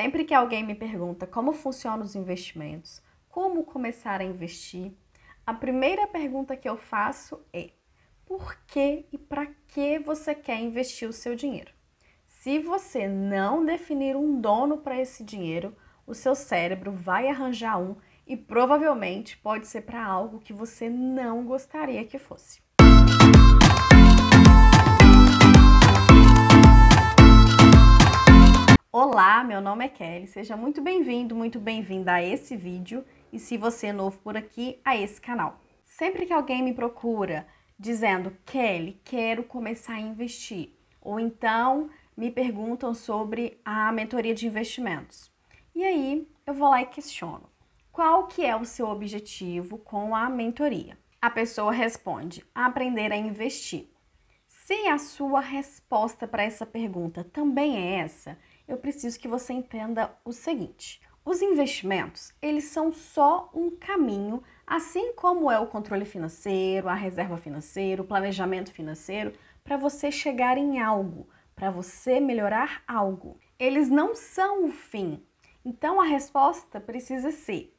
Sempre que alguém me pergunta como funcionam os investimentos, como começar a investir, a primeira pergunta que eu faço é: por que e para que você quer investir o seu dinheiro? Se você não definir um dono para esse dinheiro, o seu cérebro vai arranjar um e provavelmente pode ser para algo que você não gostaria que fosse. Kelly, seja muito bem-vindo, muito bem-vinda a esse vídeo e se você é novo por aqui, a esse canal. Sempre que alguém me procura dizendo, Kelly, quero começar a investir, ou então me perguntam sobre a mentoria de investimentos. E aí eu vou lá e questiono, qual que é o seu objetivo com a mentoria? A pessoa responde, aprender a investir. Se a sua resposta para essa pergunta também é essa, eu preciso que você entenda o seguinte: os investimentos, eles são só um caminho, assim como é o controle financeiro, a reserva financeira, o planejamento financeiro, para você chegar em algo, para você melhorar algo. Eles não são o fim. Então a resposta precisa ser: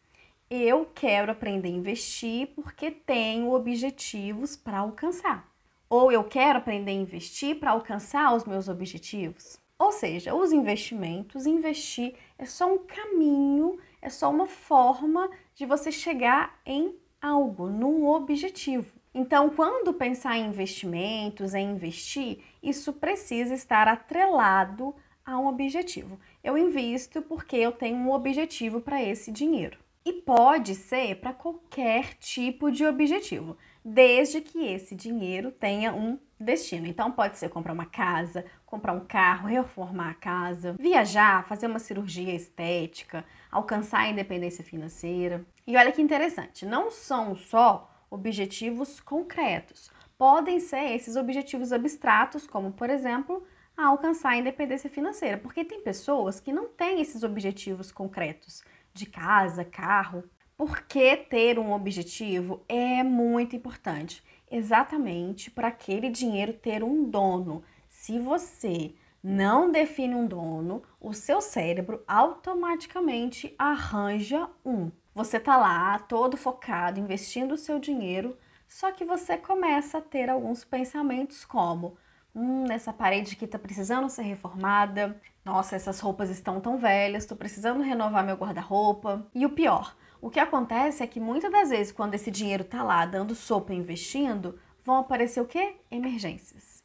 eu quero aprender a investir porque tenho objetivos para alcançar. Ou eu quero aprender a investir para alcançar os meus objetivos. Ou seja, os investimentos, investir é só um caminho, é só uma forma de você chegar em algo, num objetivo. Então, quando pensar em investimentos, em investir, isso precisa estar atrelado a um objetivo. Eu invisto porque eu tenho um objetivo para esse dinheiro. E pode ser para qualquer tipo de objetivo, desde que esse dinheiro tenha um destino. Então pode ser comprar uma casa, comprar um carro, reformar a casa, viajar, fazer uma cirurgia estética, alcançar a independência financeira. E olha que interessante, não são só objetivos concretos. Podem ser esses objetivos abstratos, como por exemplo, alcançar a independência financeira, porque tem pessoas que não têm esses objetivos concretos de casa, carro. Porque ter um objetivo é muito importante, exatamente para aquele dinheiro ter um dono. Se você não define um dono, o seu cérebro automaticamente arranja um. Você tá lá todo focado investindo o seu dinheiro, só que você começa a ter alguns pensamentos como: hum, essa parede aqui tá precisando ser reformada, nossa, essas roupas estão tão velhas, estou precisando renovar meu guarda-roupa. E o pior, o que acontece é que muitas das vezes, quando esse dinheiro está lá dando sopa investindo, vão aparecer o quê? Emergências.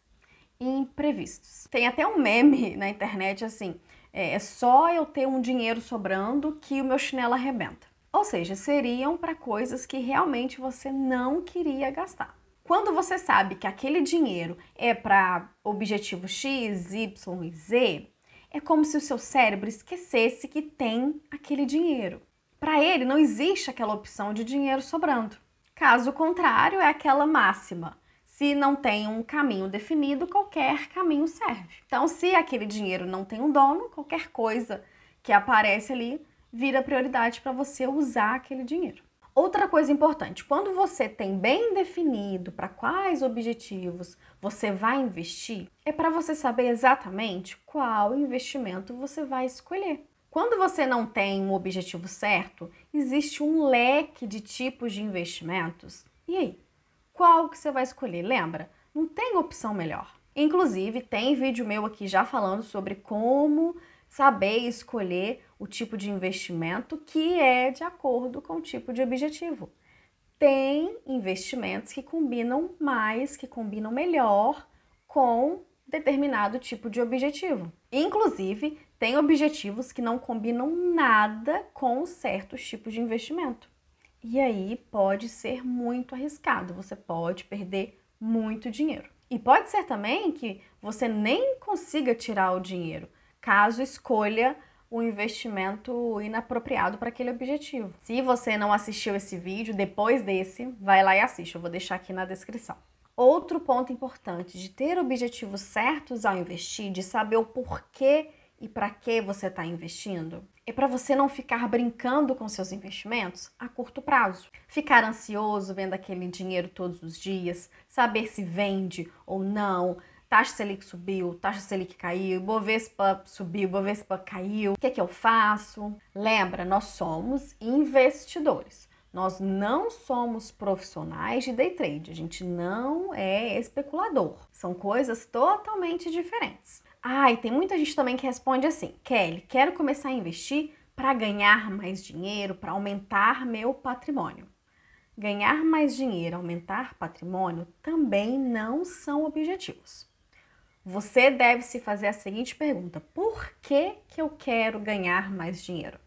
Imprevistos. Tem até um meme na internet assim: é, é só eu ter um dinheiro sobrando que o meu chinelo arrebenta. Ou seja, seriam para coisas que realmente você não queria gastar. Quando você sabe que aquele dinheiro é para objetivo X, Y e Z, é como se o seu cérebro esquecesse que tem aquele dinheiro. Para ele, não existe aquela opção de dinheiro sobrando. Caso contrário, é aquela máxima. Se não tem um caminho definido, qualquer caminho serve. Então, se aquele dinheiro não tem um dono, qualquer coisa que aparece ali vira prioridade para você usar aquele dinheiro. Outra coisa importante, quando você tem bem definido para quais objetivos você vai investir, é para você saber exatamente qual investimento você vai escolher. Quando você não tem um objetivo certo, existe um leque de tipos de investimentos. E aí? Qual que você vai escolher? Lembra? Não tem opção melhor. Inclusive, tem vídeo meu aqui já falando sobre como saber escolher o tipo de investimento que é de acordo com o tipo de objetivo. Tem investimentos que combinam mais, que combinam melhor com determinado tipo de objetivo. Inclusive, tem objetivos que não combinam nada com certos tipos de investimento. E aí pode ser muito arriscado, você pode perder muito dinheiro. E pode ser também que você nem consiga tirar o dinheiro caso escolha o investimento inapropriado para aquele objetivo. Se você não assistiu esse vídeo, depois desse, vai lá e assiste, eu vou deixar aqui na descrição. Outro ponto importante de ter objetivos certos ao investir, de saber o porquê e para que você está investindo, é para você não ficar brincando com seus investimentos a curto prazo. Ficar ansioso vendo aquele dinheiro todos os dias, saber se vende ou não, taxa Selic subiu, taxa Selic caiu, Bovespa subiu, Bovespa caiu. O que é que eu faço? Lembra, nós somos investidores. Nós não somos profissionais de day trade, a gente não é especulador. São coisas totalmente diferentes. Ah, e tem muita gente também que responde assim: Kelly, quero começar a investir para ganhar mais dinheiro, para aumentar meu patrimônio. Ganhar mais dinheiro, aumentar patrimônio também não são objetivos. Você deve se fazer a seguinte pergunta: por que, que eu quero ganhar mais dinheiro?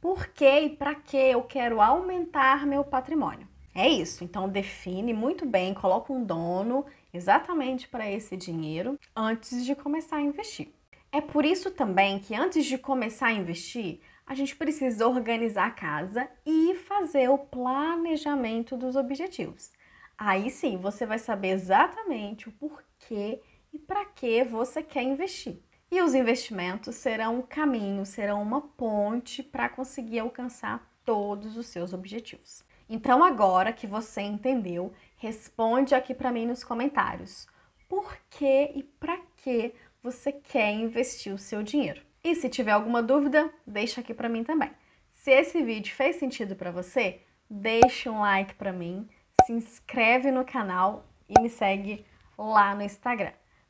Por que e para que eu quero aumentar meu patrimônio? É isso. Então define muito bem, coloca um dono exatamente para esse dinheiro antes de começar a investir. É por isso também que antes de começar a investir, a gente precisa organizar a casa e fazer o planejamento dos objetivos. Aí sim, você vai saber exatamente o porquê e para que você quer investir. E os investimentos serão um caminho, serão uma ponte para conseguir alcançar todos os seus objetivos. Então, agora que você entendeu, responde aqui para mim nos comentários. Por que e para que você quer investir o seu dinheiro? E se tiver alguma dúvida, deixa aqui para mim também. Se esse vídeo fez sentido para você, deixa um like para mim, se inscreve no canal e me segue lá no Instagram.